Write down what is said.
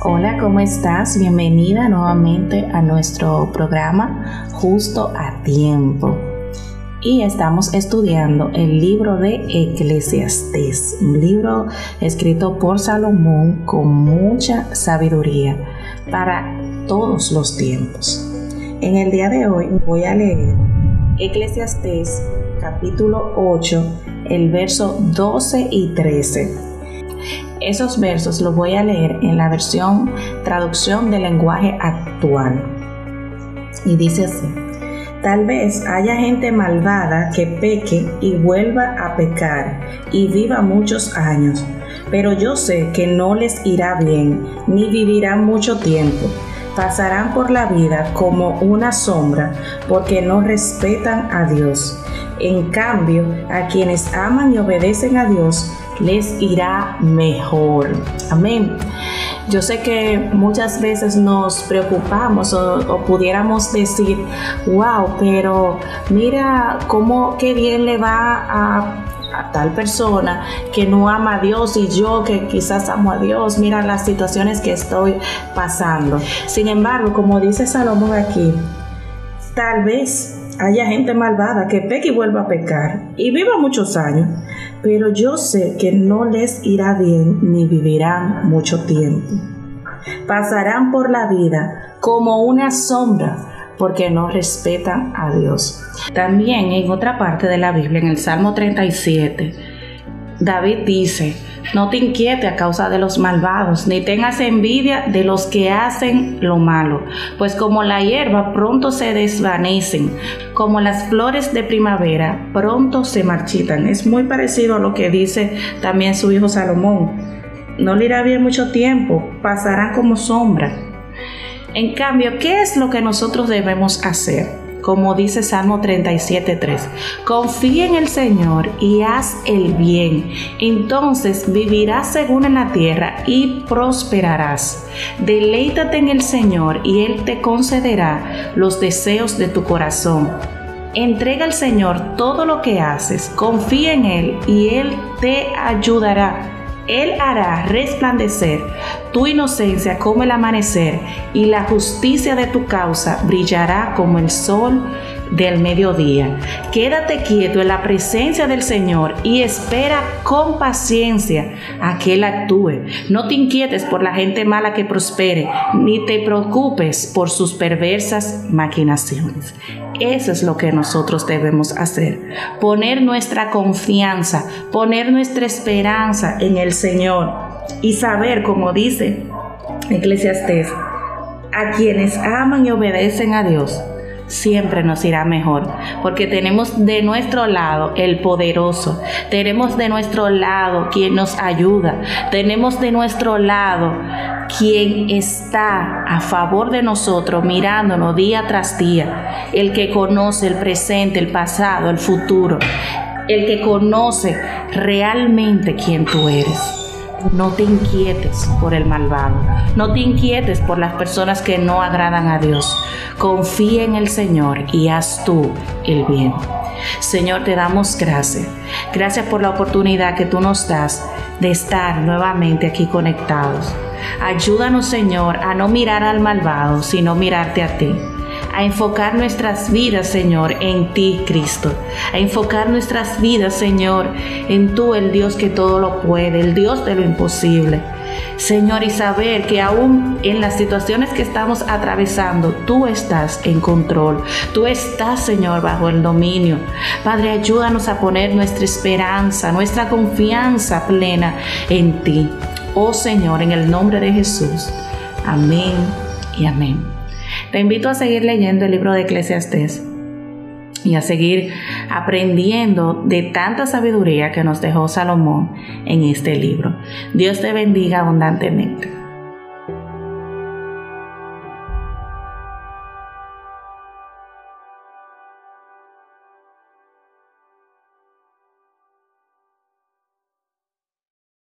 Hola, ¿cómo estás? Bienvenida nuevamente a nuestro programa Justo a Tiempo. Y estamos estudiando el libro de Eclesiastés, un libro escrito por Salomón con mucha sabiduría para todos los tiempos. En el día de hoy voy a leer Eclesiastés capítulo 8, el verso 12 y 13 esos versos los voy a leer en la versión traducción del lenguaje actual. Y dice así. Tal vez haya gente malvada que peque y vuelva a pecar y viva muchos años, pero yo sé que no les irá bien ni vivirán mucho tiempo. Pasarán por la vida como una sombra porque no respetan a Dios. En cambio, a quienes aman y obedecen a Dios, les irá mejor. Amén. Yo sé que muchas veces nos preocupamos o, pudiéramos decir, wow, pero mira cómo qué bien le va a a tal persona que no ama a Dios y yo que quizás amo a Dios, mira las situaciones que estoy pasando. Sin embargo, como dice Salomón aquí, tal vez haya gente malvada que peque y vuelva a pecar y viva muchos años, pero yo sé que no les irá bien ni vivirán mucho tiempo. Pasarán por la vida como una sombra porque no respetan a Dios. También en otra parte de la Biblia, en el Salmo 37, David dice, no te inquiete a causa de los malvados, ni tengas envidia de los que hacen lo malo, pues como la hierba pronto se desvanecen, como las flores de primavera pronto se marchitan. Es muy parecido a lo que dice también su hijo Salomón. No le irá bien mucho tiempo, pasarán como sombra. En cambio, ¿qué es lo que nosotros debemos hacer? Como dice Salmo 37.3. Confía en el Señor y haz el bien. Entonces vivirás según en la tierra y prosperarás. Deleítate en el Señor y Él te concederá los deseos de tu corazón. Entrega al Señor todo lo que haces, confía en Él y Él te ayudará. Él hará resplandecer tu inocencia como el amanecer y la justicia de tu causa brillará como el sol del mediodía. Quédate quieto en la presencia del Señor y espera con paciencia a que Él actúe. No te inquietes por la gente mala que prospere, ni te preocupes por sus perversas maquinaciones. Eso es lo que nosotros debemos hacer. Poner nuestra confianza, poner nuestra esperanza en el Señor y saber, como dice Eclesiastés, a quienes aman y obedecen a Dios, siempre nos irá mejor, porque tenemos de nuestro lado el poderoso, tenemos de nuestro lado quien nos ayuda, tenemos de nuestro lado quien está a favor de nosotros, mirándonos día tras día, el que conoce el presente, el pasado, el futuro, el que conoce realmente quién tú eres. No te inquietes por el malvado, no te inquietes por las personas que no agradan a Dios. Confía en el Señor y haz tú el bien. Señor, te damos gracias. Gracias por la oportunidad que tú nos das de estar nuevamente aquí conectados. Ayúdanos, Señor, a no mirar al malvado, sino mirarte a ti a enfocar nuestras vidas, Señor, en ti, Cristo. A enfocar nuestras vidas, Señor, en tú, el Dios que todo lo puede, el Dios de lo imposible. Señor, y saber que aún en las situaciones que estamos atravesando, tú estás en control. Tú estás, Señor, bajo el dominio. Padre, ayúdanos a poner nuestra esperanza, nuestra confianza plena en ti. Oh Señor, en el nombre de Jesús. Amén y amén. Te invito a seguir leyendo el libro de Eclesiastés y a seguir aprendiendo de tanta sabiduría que nos dejó Salomón en este libro. Dios te bendiga abundantemente.